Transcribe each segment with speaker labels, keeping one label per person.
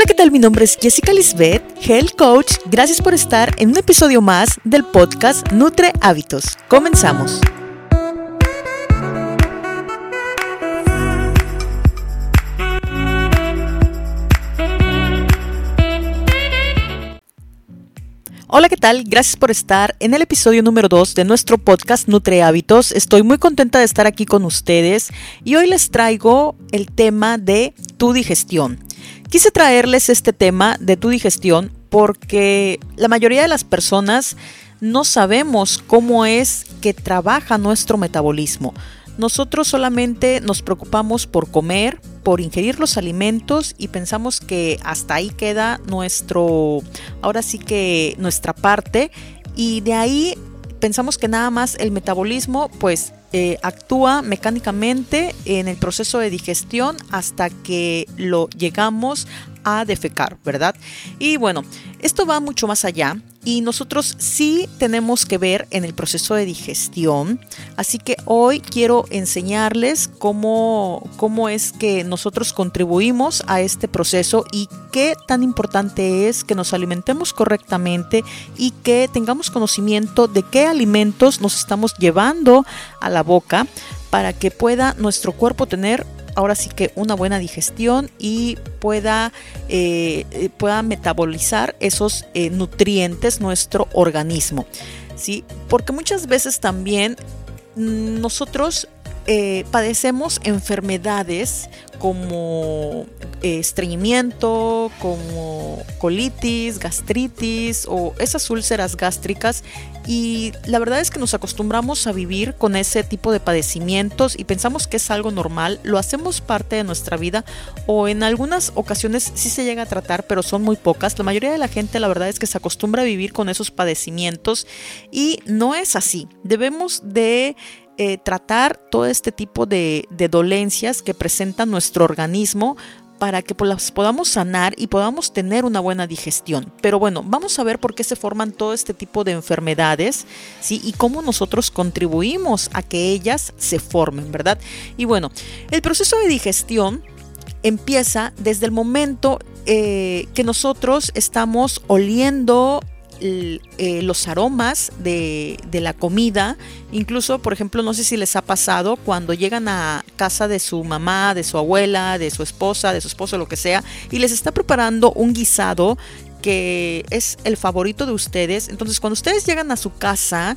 Speaker 1: Hola, ¿qué tal? Mi nombre es Jessica Lisbeth, Health Coach. Gracias por estar en un episodio más del podcast Nutre Hábitos. Comenzamos. Hola, ¿qué tal? Gracias por estar en el episodio número 2 de nuestro podcast Nutre Hábitos. Estoy muy contenta de estar aquí con ustedes y hoy les traigo el tema de tu digestión. Quise traerles este tema de tu digestión porque la mayoría de las personas no sabemos cómo es que trabaja nuestro metabolismo. Nosotros solamente nos preocupamos por comer, por ingerir los alimentos y pensamos que hasta ahí queda nuestro, ahora sí que nuestra parte y de ahí pensamos que nada más el metabolismo pues eh, actúa mecánicamente en el proceso de digestión hasta que lo llegamos a defecar, ¿verdad? Y bueno, esto va mucho más allá y nosotros sí tenemos que ver en el proceso de digestión. Así que hoy quiero enseñarles cómo, cómo es que nosotros contribuimos a este proceso y qué tan importante es que nos alimentemos correctamente y que tengamos conocimiento de qué alimentos nos estamos llevando a la boca para que pueda nuestro cuerpo tener ahora sí que una buena digestión y pueda, eh, eh, pueda metabolizar esos eh, nutrientes nuestro organismo. ¿sí? Porque muchas veces también nosotros padecemos enfermedades como estreñimiento, como colitis, gastritis o esas úlceras gástricas y la verdad es que nos acostumbramos a vivir con ese tipo de padecimientos y pensamos que es algo normal, lo hacemos parte de nuestra vida o en algunas ocasiones sí se llega a tratar, pero son muy pocas. La mayoría de la gente la verdad es que se acostumbra a vivir con esos padecimientos y no es así. Debemos de eh, tratar todo este tipo de, de dolencias que presenta nuestro organismo para que las podamos sanar y podamos tener una buena digestión. Pero bueno, vamos a ver por qué se forman todo este tipo de enfermedades, ¿sí? Y cómo nosotros contribuimos a que ellas se formen, ¿verdad? Y bueno, el proceso de digestión empieza desde el momento eh, que nosotros estamos oliendo eh, los aromas de, la comida. Incluso, por ejemplo, no sé si les ha pasado cuando llegan a casa de su mamá, de su abuela, de su esposa, de su esposo, lo que sea, y les está preparando un guisado que es el favorito de ustedes. Entonces, cuando ustedes llegan a su casa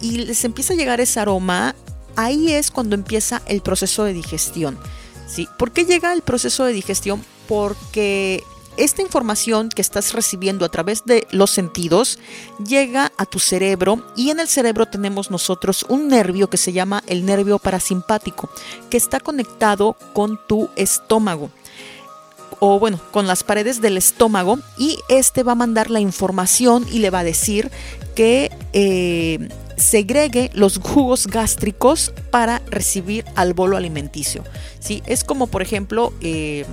Speaker 1: y les empieza a llegar ese aroma, ahí es cuando empieza el proceso de digestión. ¿sí? ¿Por qué llega el proceso de digestión? Porque esta información que estás recibiendo a través de los sentidos llega a tu cerebro y en el cerebro tenemos nosotros un nervio que se llama el nervio parasimpático, que está conectado con tu estómago o bueno, con las paredes del estómago y este va a mandar la información y le va a decir que eh, segregue los jugos gástricos para recibir al bolo alimenticio. ¿sí? Es como por ejemplo... Eh,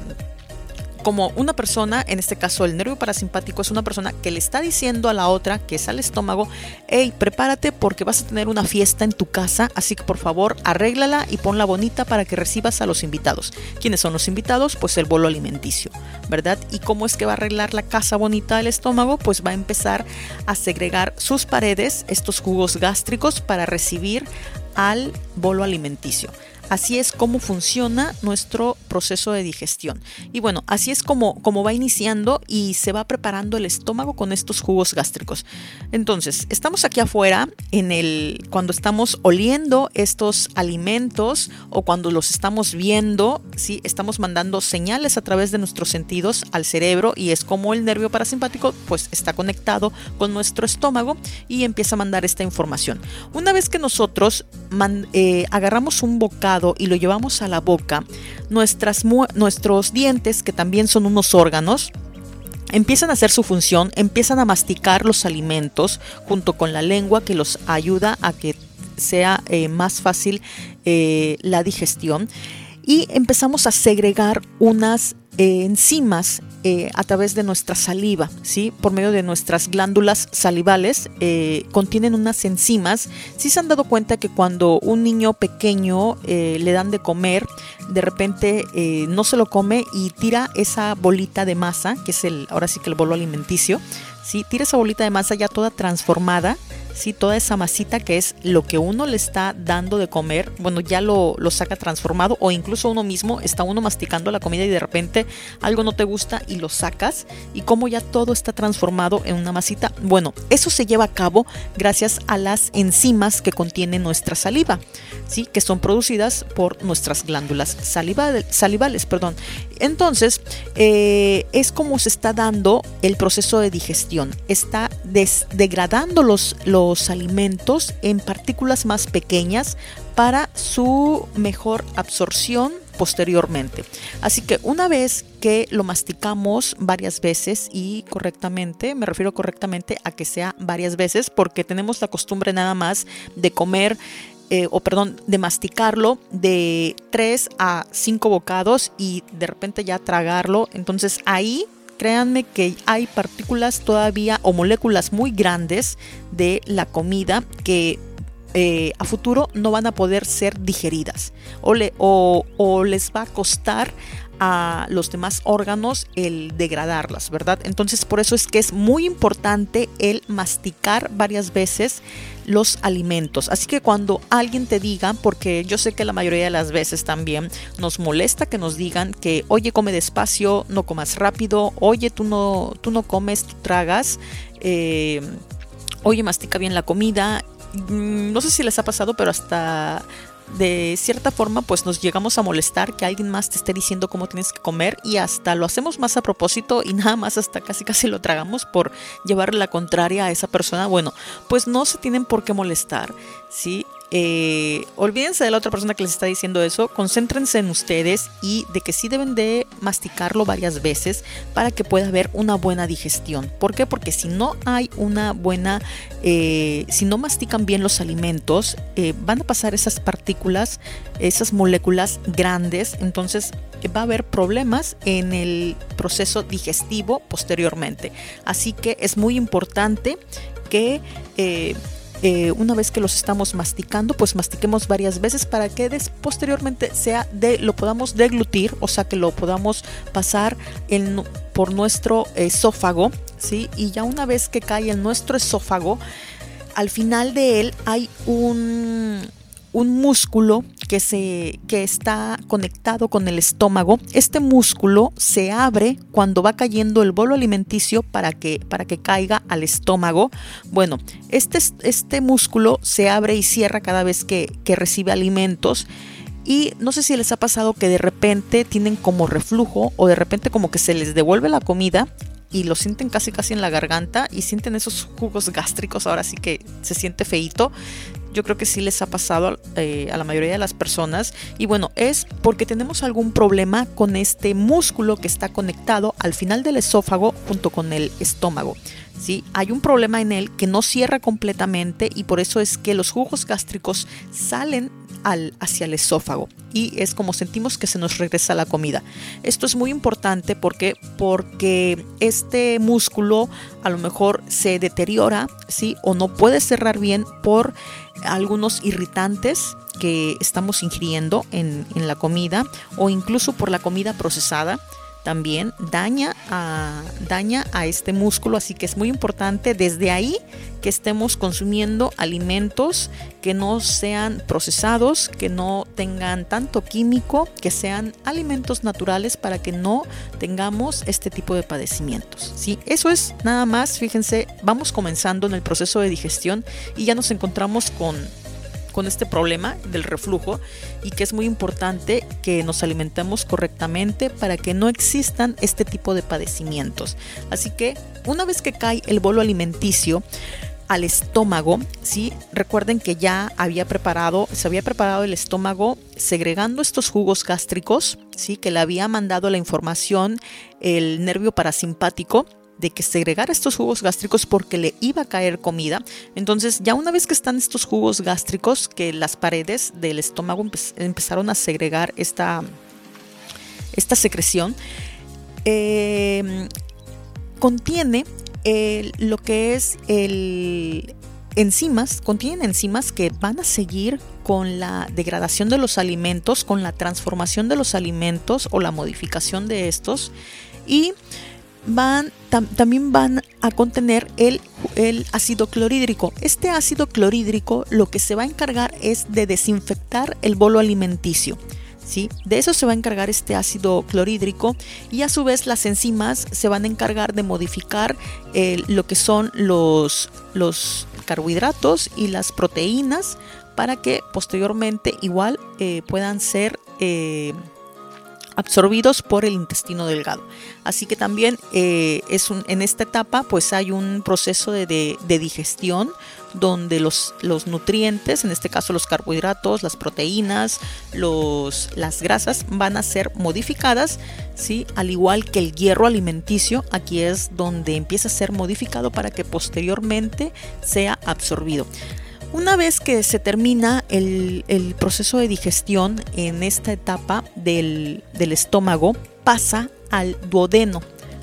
Speaker 1: como una persona, en este caso el nervio parasimpático es una persona que le está diciendo a la otra, que es al estómago, hey, prepárate porque vas a tener una fiesta en tu casa, así que por favor arréglala y ponla bonita para que recibas a los invitados. ¿Quiénes son los invitados? Pues el bolo alimenticio, ¿verdad? ¿Y cómo es que va a arreglar la casa bonita del estómago? Pues va a empezar a segregar sus paredes, estos jugos gástricos, para recibir al bolo alimenticio. Así es como funciona nuestro proceso de digestión. Y bueno, así es como, va iniciando y se va preparando el estómago con estos jugos gástricos. Entonces, estamos aquí afuera en el cuando estamos oliendo estos alimentos o cuando los estamos viendo, ¿sí? estamos mandando señales a través de nuestros sentidos al cerebro y es como el nervio parasimpático pues está conectado con nuestro estómago y empieza a mandar esta información. Una vez que nosotros eh, agarramos un bocado y lo llevamos a la boca, nuestros dientes, que también son unos órganos, empiezan a hacer su función, empiezan a masticar los alimentos junto con la lengua que los ayuda a que sea eh, más fácil eh, la digestión. Y empezamos a segregar unas eh, enzimas eh, a través de nuestra saliva, ¿sí? por medio de nuestras glándulas salivales, eh, contienen unas enzimas. Si se han dado cuenta que cuando un niño pequeño le dan de comer, de repente no se lo come y tira esa bolita de masa, que es el, ahora sí que el bolo alimenticio, ¿sí? tira esa bolita de masa ya toda transformada ¿sí? Toda esa masita que es lo que uno le está dando de comer, bueno, ya lo, lo, saca transformado o incluso uno mismo está uno masticando la comida y de repente algo no te gusta y lo sacas y como ya todo está transformado en una masita, bueno, eso se lleva a cabo gracias a las enzimas que contiene nuestra saliva, ¿sí? Que son producidas por nuestras glándulas salivales, salivales perdón. Entonces, eh, es como se está dando el proceso de digestión, está degradando los, los alimentos en partículas más pequeñas para su mejor absorción posteriormente. Así que una vez que lo masticamos varias veces y correctamente, me refiero correctamente a que sea varias veces porque tenemos la costumbre nada más de comer eh, o perdón, de masticarlo de 3 a 5 bocados y de repente ya tragarlo. Entonces ahí créanme que hay partículas todavía o moléculas muy grandes de la comida que eh, a futuro no van a poder ser digeridas o, o, les va a costar a los demás órganos el degradarlas, ¿verdad? Entonces por eso es que es muy importante el masticar varias veces los alimentos. Así que cuando alguien te diga, porque yo sé que la mayoría de las veces también nos molesta que nos digan que, oye, come despacio, no comas rápido, oye, tú no, tú no comes, tú tragas, eh, oye, mastica bien la comida. Mm, no sé si les ha pasado, pero hasta de cierta forma pues nos llegamos a molestar que alguien más te esté diciendo cómo tienes que comer y hasta lo hacemos más a propósito y nada más hasta casi casi lo tragamos por llevarle la contraria a esa persona. Bueno, pues no se tienen por qué molestar, ¿sí? Eh, olvídense de la otra persona que les está diciendo eso, concéntrense en ustedes y de que sí deben de masticarlo varias veces para que pueda haber una buena digestión. ¿Por qué? Porque si no hay una buena, eh, si no mastican bien los alimentos, eh, van a pasar esas partículas, esas moléculas grandes, entonces va a haber problemas en el proceso digestivo posteriormente. Así que es muy importante que eh, una vez que los estamos masticando, pues mastiquemos varias veces para que posteriormente sea de, lo podamos deglutir, o sea que lo podamos pasar por nuestro esófago, ¿sí? Y ya una vez que cae en nuestro esófago, al final de él hay un un músculo que, se, que está conectado con el estómago. Este músculo se abre cuando va cayendo el bolo alimenticio para que, para que caiga al estómago. Bueno, este, este músculo se abre y cierra cada vez que, que recibe alimentos. Y no sé si les ha pasado que de repente tienen como reflujo o de repente como que se les devuelve la comida y lo sienten casi casi en la garganta y sienten esos jugos gástricos, ahora sí que se siente feito yo creo que sí les ha pasado eh, a la mayoría de las personas. Y bueno, es porque tenemos algún problema con este músculo que está conectado al final del esófago junto con el estómago. ¿sí? Hay un problema en él que no cierra completamente y por eso es que los jugos gástricos salen hacia el esófago y es como sentimos que se nos regresa la comida. Esto es muy importante porque, porque este músculo a lo mejor se deteriora ¿sí? o no puede cerrar bien por algunos irritantes que estamos ingiriendo en, en la comida o incluso por la comida procesada también daña a, daña a este músculo, así que es muy importante desde ahí que estemos consumiendo alimentos que no sean procesados, que no tengan tanto químico, que sean alimentos naturales para que no tengamos este tipo de padecimientos. ¿sí? Eso es nada más, fíjense, vamos comenzando en el proceso de digestión y ya nos encontramos con con este problema del reflujo y que es muy importante que nos alimentemos correctamente para que no existan este tipo de padecimientos. Así que una vez que cae el bolo alimenticio, al estómago, ¿sí? Recuerden que ya había preparado, se había preparado el estómago segregando estos jugos gástricos, ¿sí? Que le había mandado la información el nervio parasimpático de que segregara estos jugos gástricos porque le iba a caer comida. Entonces, ya una vez que están estos jugos gástricos, que las paredes del estómago empezaron a segregar esta, esta secreción, em, contiene lo que es el enzimas, contienen enzimas que van a seguir con la degradación de los alimentos, con la transformación de los alimentos o la modificación de estos y van, también van a contener el, el, ácido clorhídrico. Este ácido clorhídrico lo que se va a encargar es de desinfectar el bolo alimenticio. ¿Sí? De eso se va a encargar este ácido clorhídrico y a su vez las enzimas se van a encargar de modificar eh, lo que son los, los carbohidratos y las proteínas para que posteriormente igual eh, puedan ser eh, absorbidos por el intestino delgado. Así que también eh, es en esta etapa pues hay un proceso de, digestión donde los, los, nutrientes, en este caso los carbohidratos, las proteínas, los, las grasas van a ser modificadas, ¿sí? al igual que el hierro alimenticio, aquí es donde empieza a ser modificado para que posteriormente sea absorbido. Una vez que se termina el, proceso de digestión en esta etapa del, estómago, pasa al duodeno.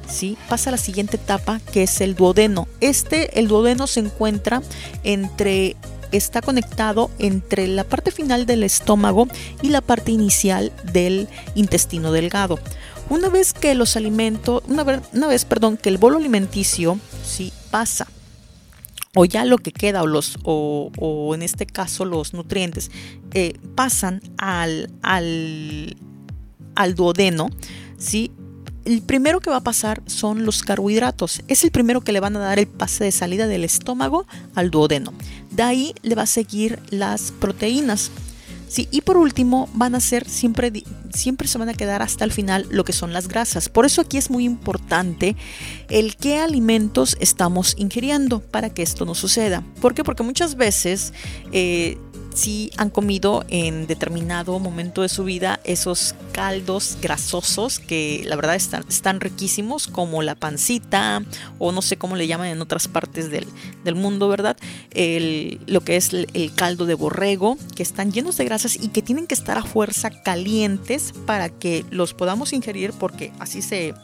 Speaker 1: ¿sí? Pasa a la siguiente etapa que es el duodeno. Este, el duodeno se encuentra entre está conectado entre la parte final del estómago y la parte inicial del intestino delgado. Una vez que los alimentos, una vez, una vez perdón, que el bolo alimenticio ¿sí? pasa o ya lo que queda o los o, en este caso los nutrientes eh, pasan al, al, al duodeno, ¿sí? el primero que va a pasar son los carbohidratos. Es el primero que le van a dar el pase de salida del estómago al duodeno. De ahí le va a seguir las proteínas. Sí, y por último van a ser siempre, siempre se van a quedar hasta el final lo que son las grasas. Por eso aquí es muy importante el qué alimentos estamos ingiriendo para que esto no suceda. ¿Por qué? Porque muchas veces eh, si han comido en determinado momento de su vida esos caldos grasosos que la verdad están, están riquísimos, como la pancita o no sé cómo le llaman en otras partes del, mundo, ¿verdad? lo que es el, caldo de borrego, que están llenos de grasas y que tienen que estar a fuerza calientes para que los podamos ingerir porque así se,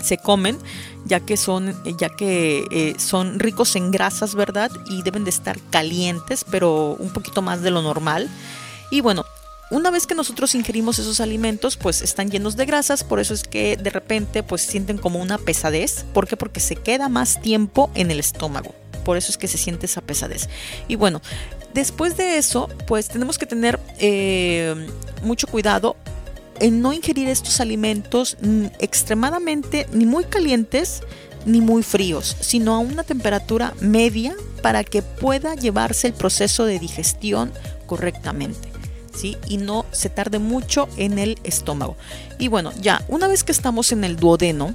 Speaker 1: se comen ya que son, ya que eh, son ricos en grasas, ¿verdad? Y deben de estar calientes, pero un poquito más de lo normal. Y bueno, una vez que nosotros ingerimos esos alimentos, pues están llenos de grasas, por eso es que de repente pues sienten como una pesadez. ¿Por qué? Porque se queda más tiempo en el estómago. Por eso es que se siente esa pesadez. Y bueno, después de eso, pues tenemos que tener eh, mucho cuidado en no ingerir estos alimentos extremadamente ni muy calientes ni muy fríos, sino a una temperatura media para que pueda llevarse el proceso de digestión correctamente. ¿Sí? Y no se tarde mucho en el estómago. Y bueno, ya, una vez que estamos en el duodeno,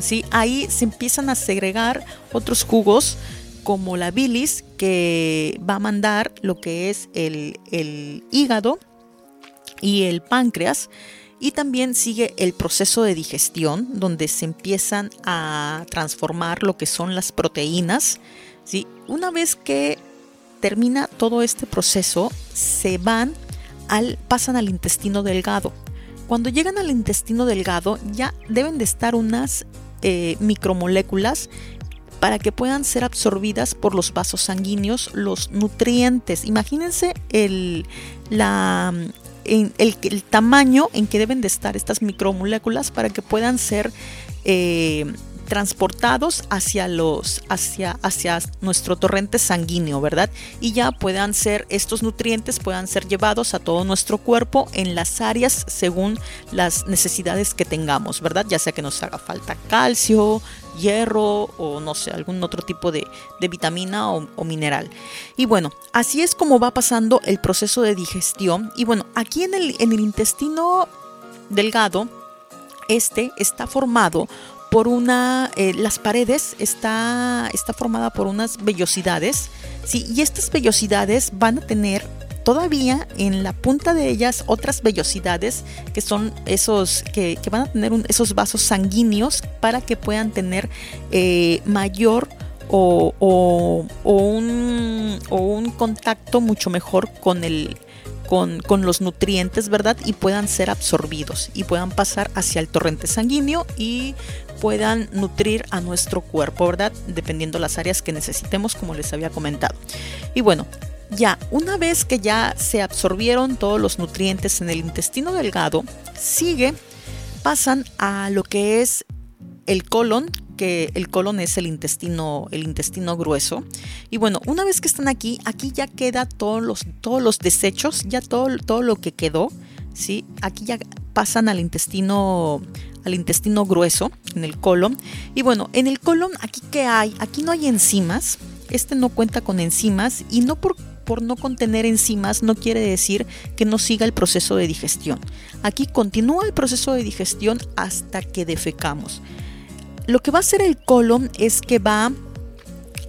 Speaker 1: ¿sí? ahí se empiezan a segregar otros jugos como la bilis que va a mandar lo que es el, el hígado y el páncreas. Y también sigue el proceso de digestión, donde se empiezan a transformar lo que son las proteínas. ¿sí? Una vez que termina todo este proceso, se van al, pasan al intestino delgado. Cuando llegan al intestino delgado, ya deben de estar unas eh, micromoléculas para que puedan ser absorbidas por los vasos sanguíneos los nutrientes. Imagínense el, la, el, tamaño en que deben de estar estas micromoléculas para que puedan ser eh, transportados hacia los hacia hacia nuestro torrente sanguíneo, ¿verdad? Y ya puedan ser estos nutrientes puedan ser llevados a todo nuestro cuerpo en las áreas según las necesidades que tengamos, ¿verdad? Ya sea que nos haga falta calcio, hierro o no sé, algún otro tipo de, vitamina o, mineral. Y bueno, así es como va pasando el proceso de digestión. Y bueno, aquí en el, en el intestino delgado, este está formado por una, eh, las paredes está, está formada por unas vellosidades, ¿sí? y estas vellosidades van a tener todavía en la punta de ellas otras vellosidades que son esos que, van a tener esos vasos sanguíneos para que puedan tener eh, mayor o, un, o, un, contacto mucho mejor con el, con, con, los nutrientes, ¿verdad? Y puedan ser absorbidos y puedan pasar hacia el torrente sanguíneo y puedan nutrir a nuestro cuerpo, ¿verdad? Dependiendo las áreas que necesitemos, como les había comentado. Y bueno, ya, una vez que ya se absorbieron todos los nutrientes en el intestino delgado, sigue, pasan a lo que es el colon, que el colon es el intestino, el intestino grueso. Y bueno, una vez que están aquí, aquí ya queda todos los, todos los desechos, ya todo, todo lo que quedó, ¿sí? Aquí ya pasan al intestino al intestino grueso, en el colon. Y bueno, en el colon, aquí que hay, aquí no hay enzimas. Este no cuenta con enzimas y no por, por no contener enzimas no quiere decir que no siga el proceso de digestión. Aquí continúa el proceso de digestión hasta que defecamos. Lo que va a hacer el colon es que va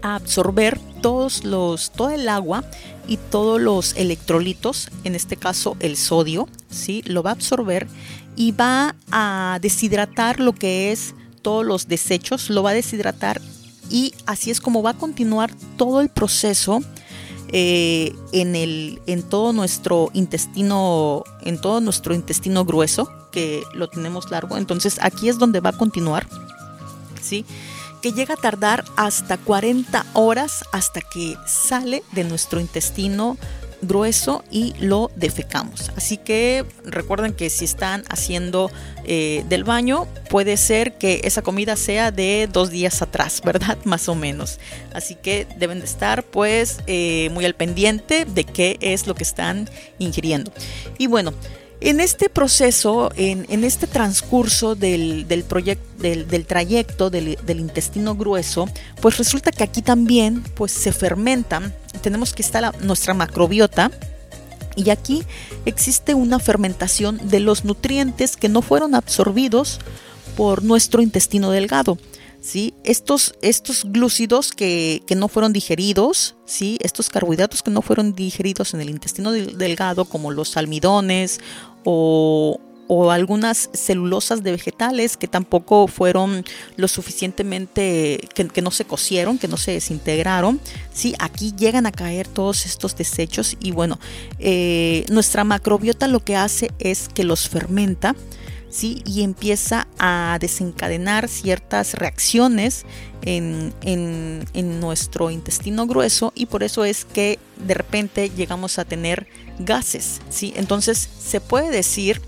Speaker 1: a absorber todos los, todo el agua y todos los electrolitos, en este caso el sodio, ¿sí? lo va a absorber y va a deshidratar lo que es todos los desechos, lo va a deshidratar y así es como va a continuar todo el proceso eh, en, el, en todo nuestro intestino, en todo nuestro intestino grueso, que lo tenemos largo. Entonces aquí es donde va a continuar, ¿sí? que llega a tardar hasta 40 horas hasta que sale de nuestro intestino grueso y lo defecamos. Así que recuerden que si están haciendo eh, del baño, puede ser que esa comida sea de dos días atrás, ¿verdad? Más o menos. Así que deben de estar pues eh, muy al pendiente de qué es lo que están ingiriendo. Y bueno, en este proceso, en, este transcurso del, del, del, trayecto del, intestino grueso, pues resulta que aquí también pues, se fermentan, tenemos que estar nuestra macrobiota, y aquí existe una fermentación de los nutrientes que no fueron absorbidos por nuestro intestino delgado. ¿sí? Estos, estos glúcidos que, no fueron digeridos, ¿sí? estos carbohidratos que no fueron digeridos en el intestino delgado, como los almidones o, algunas celulosas de vegetales que tampoco fueron lo suficientemente, que, no se cocieron, que no se desintegraron. ¿sí? Aquí llegan a caer todos estos desechos y bueno, eh, nuestra macrobiota lo que hace es que los fermenta ¿sí? y empieza a desencadenar ciertas reacciones en, nuestro intestino grueso y por eso es que de repente llegamos a tener gases. ¿sí? Entonces se puede decir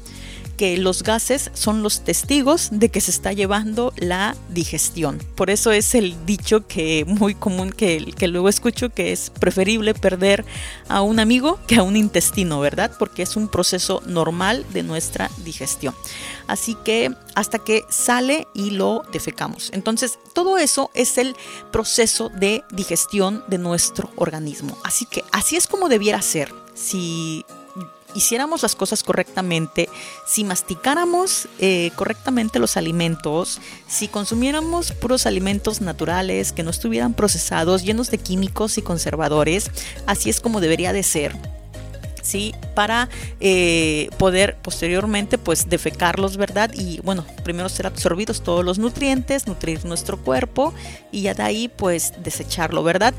Speaker 1: que los gases son los testigos de que se está llevando la digestión. Por eso es el dicho que muy común que, que luego escucho que es preferible perder a un amigo que a un intestino, ¿verdad? Porque es un proceso normal de nuestra digestión. Así que hasta que sale y lo defecamos. Entonces, todo eso es el proceso de digestión de nuestro organismo. Así que así es como debiera ser. Si hiciéramos las cosas correctamente, si masticáramos eh, correctamente los alimentos, si consumiéramos puros alimentos naturales que no estuvieran procesados, llenos de químicos y conservadores, así es como debería de ser. ¿sí? Para eh, poder posteriormente pues defecarlos, ¿verdad? Y bueno, primero ser absorbidos todos los nutrientes, nutrir nuestro cuerpo y ya de ahí pues desecharlo, ¿verdad?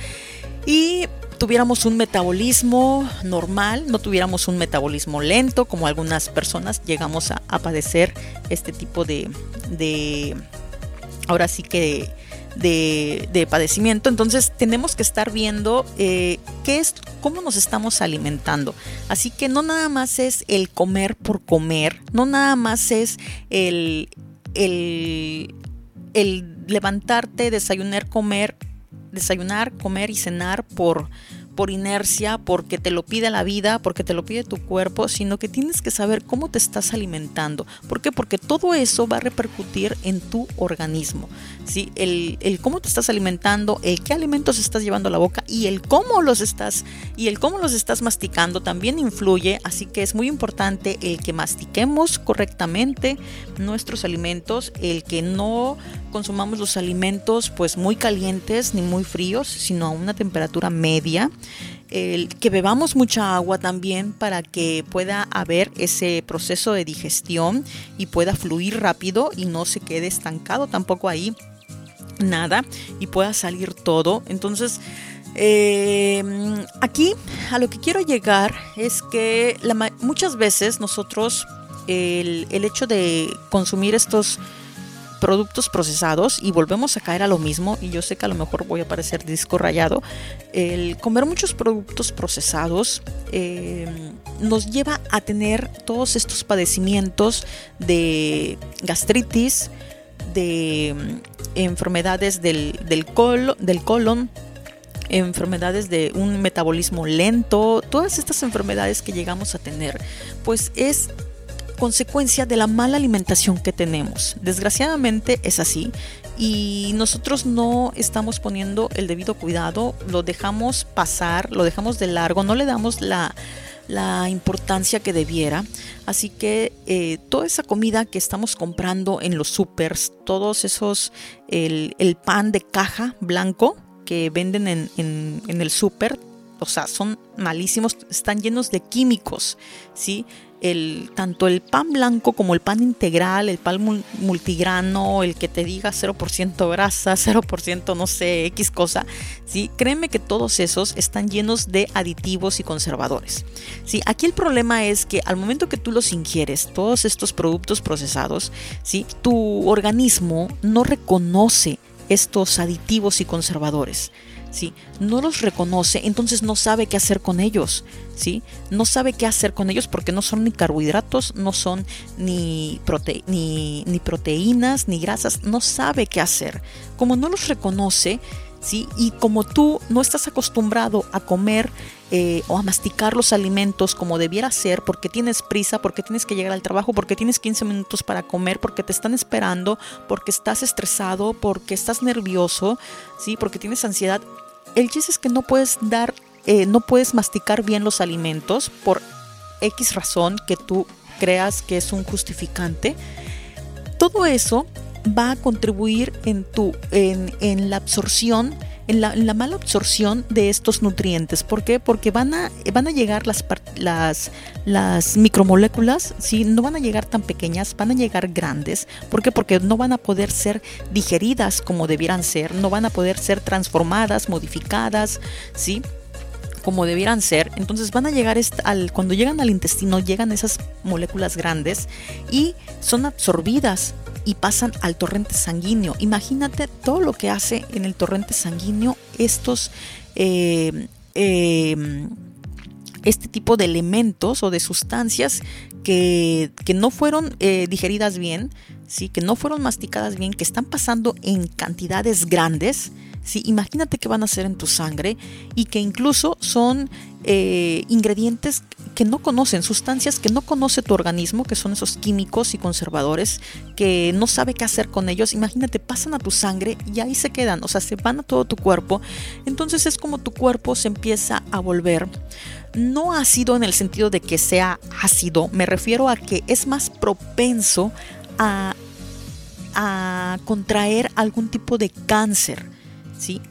Speaker 1: Y tuviéramos un metabolismo normal, no tuviéramos un metabolismo lento, como algunas personas llegamos a, padecer este tipo de, de ahora sí que de, de, padecimiento. Entonces tenemos que estar viendo eh, qué es, cómo nos estamos alimentando. Así que no nada más es el comer por comer, no nada más es el, el, el levantarte, desayunar, comer desayunar, comer y cenar por, por inercia, porque te lo pide la vida, porque te lo pide tu cuerpo, sino que tienes que saber cómo te estás alimentando. ¿Por qué? Porque todo eso va a repercutir en tu organismo. ¿Sí? El, el, cómo te estás alimentando, el qué alimentos estás llevando a la boca y el cómo los estás y el cómo los estás masticando también influye. Así que es muy importante el que mastiquemos correctamente nuestros alimentos, el que no consumamos los alimentos pues muy calientes ni muy fríos, sino a una temperatura media. El que bebamos mucha agua también para que pueda haber ese proceso de digestión y pueda fluir rápido y no se quede estancado tampoco ahí nada y pueda salir todo. Entonces, Eh, aquí a lo que quiero llegar es que muchas veces nosotros el, hecho de consumir estos productos procesados y volvemos a caer a lo mismo y yo sé que a lo mejor voy a parecer disco rayado el comer muchos productos procesados eh, nos lleva a tener todos estos padecimientos de gastritis de mm, enfermedades del, del, del colon enfermedades de un metabolismo lento, todas estas enfermedades que llegamos a tener, pues es consecuencia de la mala alimentación que tenemos. Desgraciadamente es así y nosotros no estamos poniendo el debido cuidado, lo dejamos pasar, lo dejamos de largo, no le damos la, importancia que debiera. Así que eh, toda esa comida que estamos comprando en los supers, todos esos, el, pan de caja blanco que venden en, en el super, o sea, son malísimos, están llenos de químicos, ¿sí? El, tanto el pan blanco como el pan integral, el pan multigrano, el que te diga 0% grasa, 0% no sé, X cosa, ¿sí? créeme que todos esos están llenos de aditivos y conservadores. ¿sí? Aquí el problema es que al momento que tú los ingieres, todos estos productos procesados, ¿sí? tu organismo no reconoce estos aditivos y conservadores. ¿Sí? No los reconoce, entonces no sabe qué hacer con ellos, ¿sí? No sabe qué hacer con ellos porque no son ni carbohidratos, no son ni, ni, ni proteínas, ni grasas, no sabe qué hacer. Como no los reconoce, ¿sí? Y como tú no estás acostumbrado a comer eh, o a masticar los alimentos como debiera ser, porque tienes prisa, porque tienes que llegar al trabajo, porque tienes 15 minutos para comer, porque te están esperando, porque estás estresado, porque estás nervioso, ¿sí? Porque tienes ansiedad, el chiste es que no puedes dar, eh, no puedes masticar bien los alimentos por X razón que tú creas que es un justificante. Todo eso va a contribuir en, tu, en, en la absorción en la, mala absorción de estos nutrientes. ¿Por qué? Porque van a, van a llegar las, las, las micromoléculas, ¿sí? no van a llegar tan pequeñas, van a llegar grandes. ¿Por qué? Porque no van a poder ser digeridas como debieran ser, no van a poder ser transformadas, modificadas, ¿sí? como debieran ser, entonces van a llegar al, cuando llegan al intestino, llegan esas moléculas grandes y son absorbidas y pasan al torrente sanguíneo. Imagínate todo lo que hace en el torrente sanguíneo estos... Eh, eh, este tipo de elementos o de sustancias que, no fueron eh, digeridas bien, ¿sí? que no fueron masticadas bien, que están pasando en cantidades grandes, ¿sí? imagínate que van a hacer en tu sangre y que incluso son ingredientes que no conocen, sustancias que no conoce tu organismo, que son esos químicos y conservadores, que no sabe qué hacer con ellos. Imagínate, pasan a tu sangre y ahí se quedan, o sea, se van a todo tu cuerpo. Entonces es como tu cuerpo se empieza a volver no ácido en el sentido de que sea ácido, me refiero a que es más propenso a contraer algún tipo de cáncer.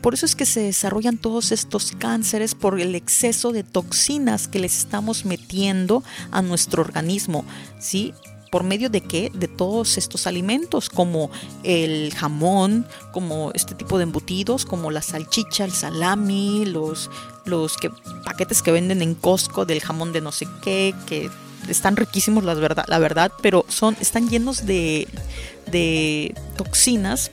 Speaker 1: Por eso es que se desarrollan todos estos cánceres por el exceso de toxinas que les estamos metiendo a nuestro organismo, ¿sí? ¿Por medio de qué? De todos estos alimentos, como el jamón, como este tipo de embutidos, como la salchicha, el salami, los, los que, paquetes que venden en Costco del jamón de no sé qué, que están riquísimos la verdad, la verdad pero son, están llenos de, de toxinas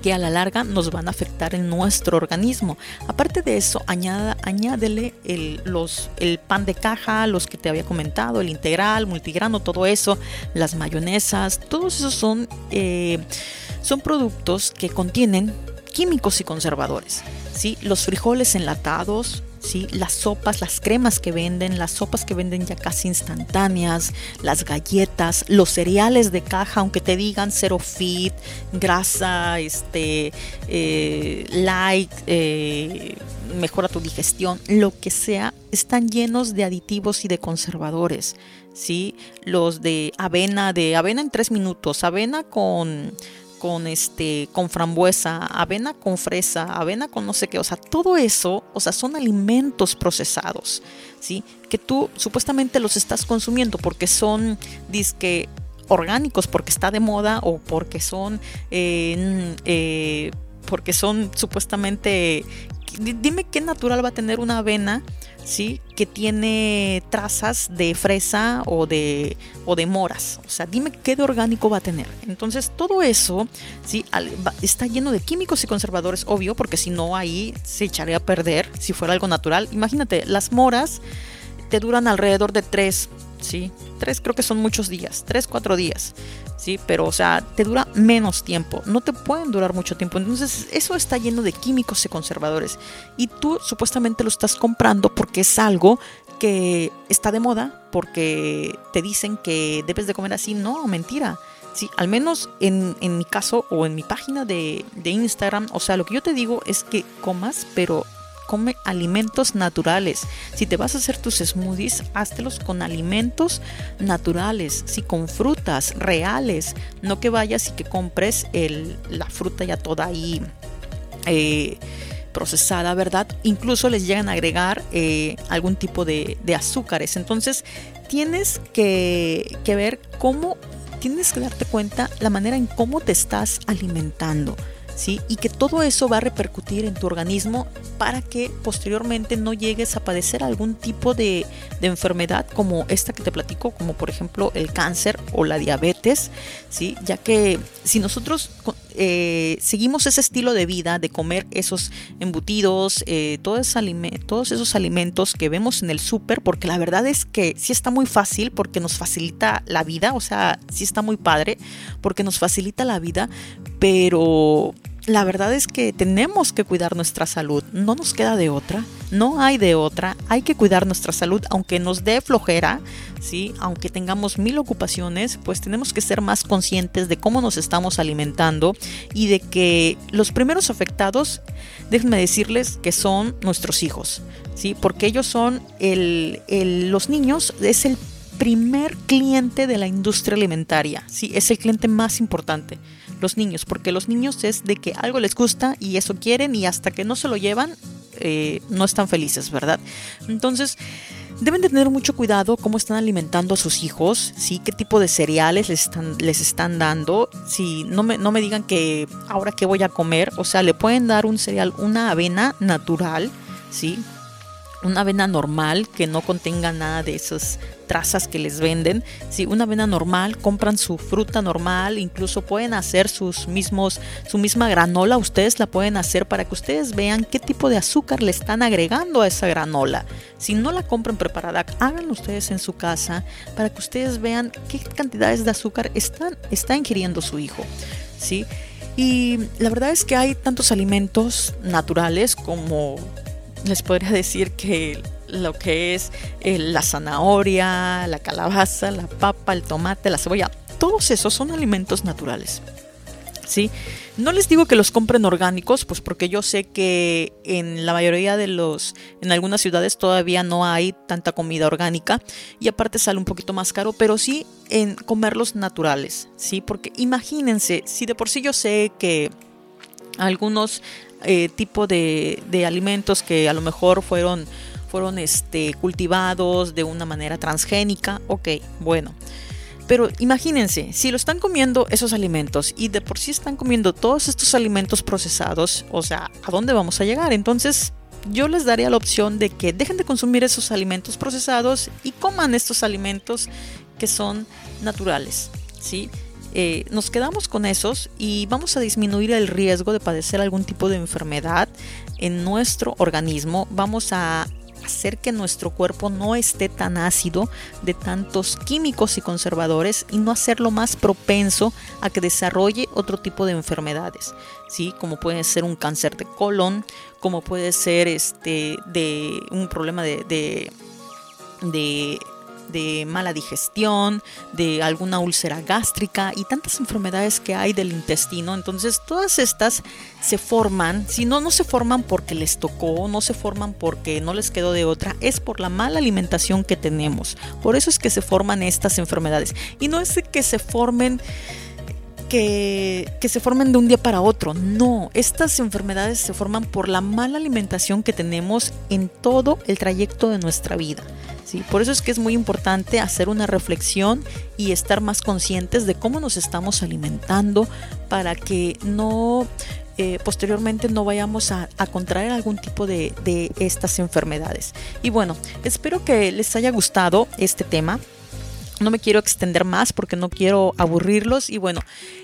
Speaker 1: que a la larga nos van a afectar en nuestro organismo. Aparte de eso, añada, añádele el, los, el pan de caja, los que te había comentado, el integral, multigrano, todo eso, las mayonesas, todos esos son, eh, son productos que contienen químicos y conservadores. ¿sí? Los frijoles enlatados, ¿sí? las sopas, las cremas que venden, las sopas que venden ya casi instantáneas, las galletas, los cereales de caja, aunque te digan cero fit, grasa, este, eh, light, eh, mejora tu digestión, lo que sea, están llenos de aditivos y de conservadores. ¿sí? Los de avena, de avena en tres minutos, avena con con este con frambuesa, avena con fresa, avena con no sé qué, o sea, todo eso, o sea, son alimentos procesados, ¿sí? Que tú supuestamente los estás consumiendo porque son disque orgánicos porque está de moda o porque son eh, eh, porque son supuestamente dime qué natural va a tener una avena, ¿sí? Que tiene trazas de fresa o de, o de moras. O sea, dime qué de orgánico va a tener. Entonces, todo eso, ¿sí? Está lleno de químicos y conservadores, obvio, porque si no, ahí se echaría a perder si fuera algo natural. Imagínate, las moras te duran alrededor de tres, ¿sí? Tres creo que son muchos días, tres, cuatro días. ¿sí? Pero, o sea, te dura menos tiempo, no te pueden durar mucho tiempo. Entonces, eso está lleno de químicos y conservadores. Y tú supuestamente lo estás comprando porque es algo que está de moda, porque te dicen que debes de comer así. No, mentira. Sí, al menos en, en mi caso o en mi página de, de Instagram, o sea, lo que yo te digo es que comas, pero come alimentos naturales. Si te vas a hacer tus smoothies, háztelos con alimentos naturales, si con frutas reales, no que vayas y que compres la fruta ya toda ahí. Eh, procesada, ¿verdad? Incluso les llegan a agregar eh, algún tipo de, azúcares. Entonces, tienes que, que ver cómo, tienes que darte cuenta la manera en cómo te estás alimentando. Y que todo eso va a repercutir en tu organismo para que posteriormente no llegues a padecer algún tipo de, enfermedad como esta que te platico, como por ejemplo el cáncer o la diabetes, ¿sí? Ya que si nosotros eh, seguimos ese estilo de vida de comer esos embutidos, eh, todos, todos esos alimentos que vemos en el súper, porque la verdad es que sí está muy fácil porque nos facilita la vida, o sea, sí está muy padre porque nos facilita la vida, pero la verdad es que tenemos que cuidar nuestra salud, no nos queda de otra, no hay de otra, hay que cuidar nuestra salud, aunque nos dé flojera, ¿sí? aunque tengamos mil ocupaciones, pues tenemos que ser más conscientes de cómo nos estamos alimentando y de que los primeros afectados, déjenme decirles que son nuestros hijos, ¿sí? porque ellos son el, los niños, es el primer cliente de la industria alimentaria, ¿sí? es el cliente más importante los niños, porque los niños es de que algo les gusta y eso quieren y hasta que no se lo llevan, eh, no están felices, ¿verdad? Entonces, deben de tener mucho cuidado cómo están alimentando a sus hijos, ¿sí? qué tipo de cereales les están, les están dando. Si no me, no me digan que ahora qué voy a comer, o sea, le pueden dar un cereal, una avena natural, ¿sí? Una avena normal que no contenga nada de esas trazas que les venden. Si una avena normal, compran su fruta normal, incluso pueden hacer sus mismos, su misma granola, ustedes la pueden hacer para que ustedes vean qué tipo de azúcar le están agregando a esa granola. Si no la compran preparada, háganlo ustedes en su casa para que ustedes vean qué cantidades de azúcar están, está ingiriendo su hijo. ¿sí? Y la verdad es que hay tantos alimentos naturales como les podría decir que lo que es eh, la zanahoria, la calabaza, la papa, el tomate, la cebolla, todos esos son alimentos naturales. ¿Sí? No les digo que los compren orgánicos, pues porque yo sé que en la mayoría de los, en algunas ciudades todavía no hay tanta comida orgánica y aparte sale un poquito más caro, pero sí en comerlos naturales, ¿sí? Porque imagínense, si de por sí yo sé que algunos eh, tipo de, alimentos que a lo mejor fueron, fueron este, cultivados de una manera transgénica. Ok, bueno. Pero imagínense, si lo están comiendo esos alimentos y de por sí están comiendo todos estos alimentos procesados, o sea, ¿a dónde vamos a llegar? Entonces, yo les daría la opción de que dejen de consumir esos alimentos procesados y coman estos alimentos que son naturales, ¿sí? Eh, nos quedamos con esos y vamos a disminuir el riesgo de padecer algún tipo de enfermedad en nuestro organismo. Vamos a hacer que nuestro cuerpo no esté tan ácido de tantos químicos y conservadores y no hacerlo más propenso a que desarrolle otro tipo de enfermedades, ¿sí? Como puede ser un cáncer de colon, como puede ser este de un problema de, de de mala digestión, de alguna úlcera gástrica y tantas enfermedades que hay del intestino. Entonces todas estas se forman, si no, no se forman porque les tocó, no se forman porque no les quedó de otra, es por la mala alimentación que tenemos. Por eso es que se forman estas enfermedades. Y no es que se formen... Que, que, se formen de un día para otro. No, estas enfermedades se forman por la mala alimentación que tenemos en todo el trayecto de nuestra vida. Por eso es que es muy importante hacer una reflexión y estar más conscientes de cómo nos estamos alimentando para que no, eh, posteriormente no vayamos a, contraer algún tipo de, de estas enfermedades. Y bueno, espero que les haya gustado este tema. No me quiero extender más porque no quiero aburrirlos. Y bueno,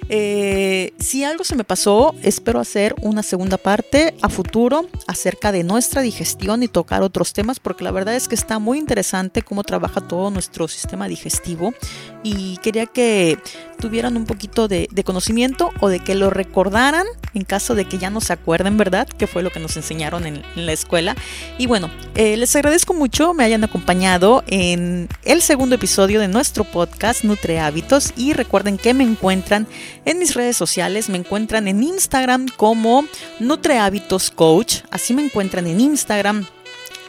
Speaker 1: eh, si algo se me pasó, espero hacer una segunda parte a futuro acerca de nuestra digestión y tocar otros temas porque la verdad es que está muy interesante cómo trabaja todo nuestro sistema digestivo y quería que tuvieran un poquito de, conocimiento o de que lo recordaran en caso de que ya no se acuerden, ¿verdad? Que fue lo que nos enseñaron en, la escuela. Y bueno, eh, les agradezco mucho me hayan acompañado en el segundo episodio de nuestro podcast Nutre Hábitos y recuerden que me encuentran en mis redes sociales, me encuentran en Instagram como Nutre Hábitos Coach, así me encuentran en Instagram.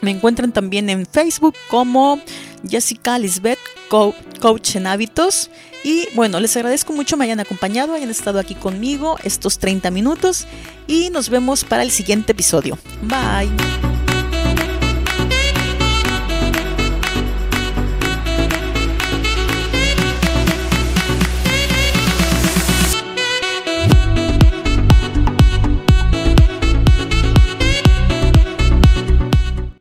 Speaker 1: Me encuentran también en Facebook como Jessica Lisbeth, Coach en Hábitos. Y bueno, les agradezco mucho me hayan acompañado, hayan estado aquí conmigo estos 30 minutos y nos vemos para el siguiente episodio. Bye.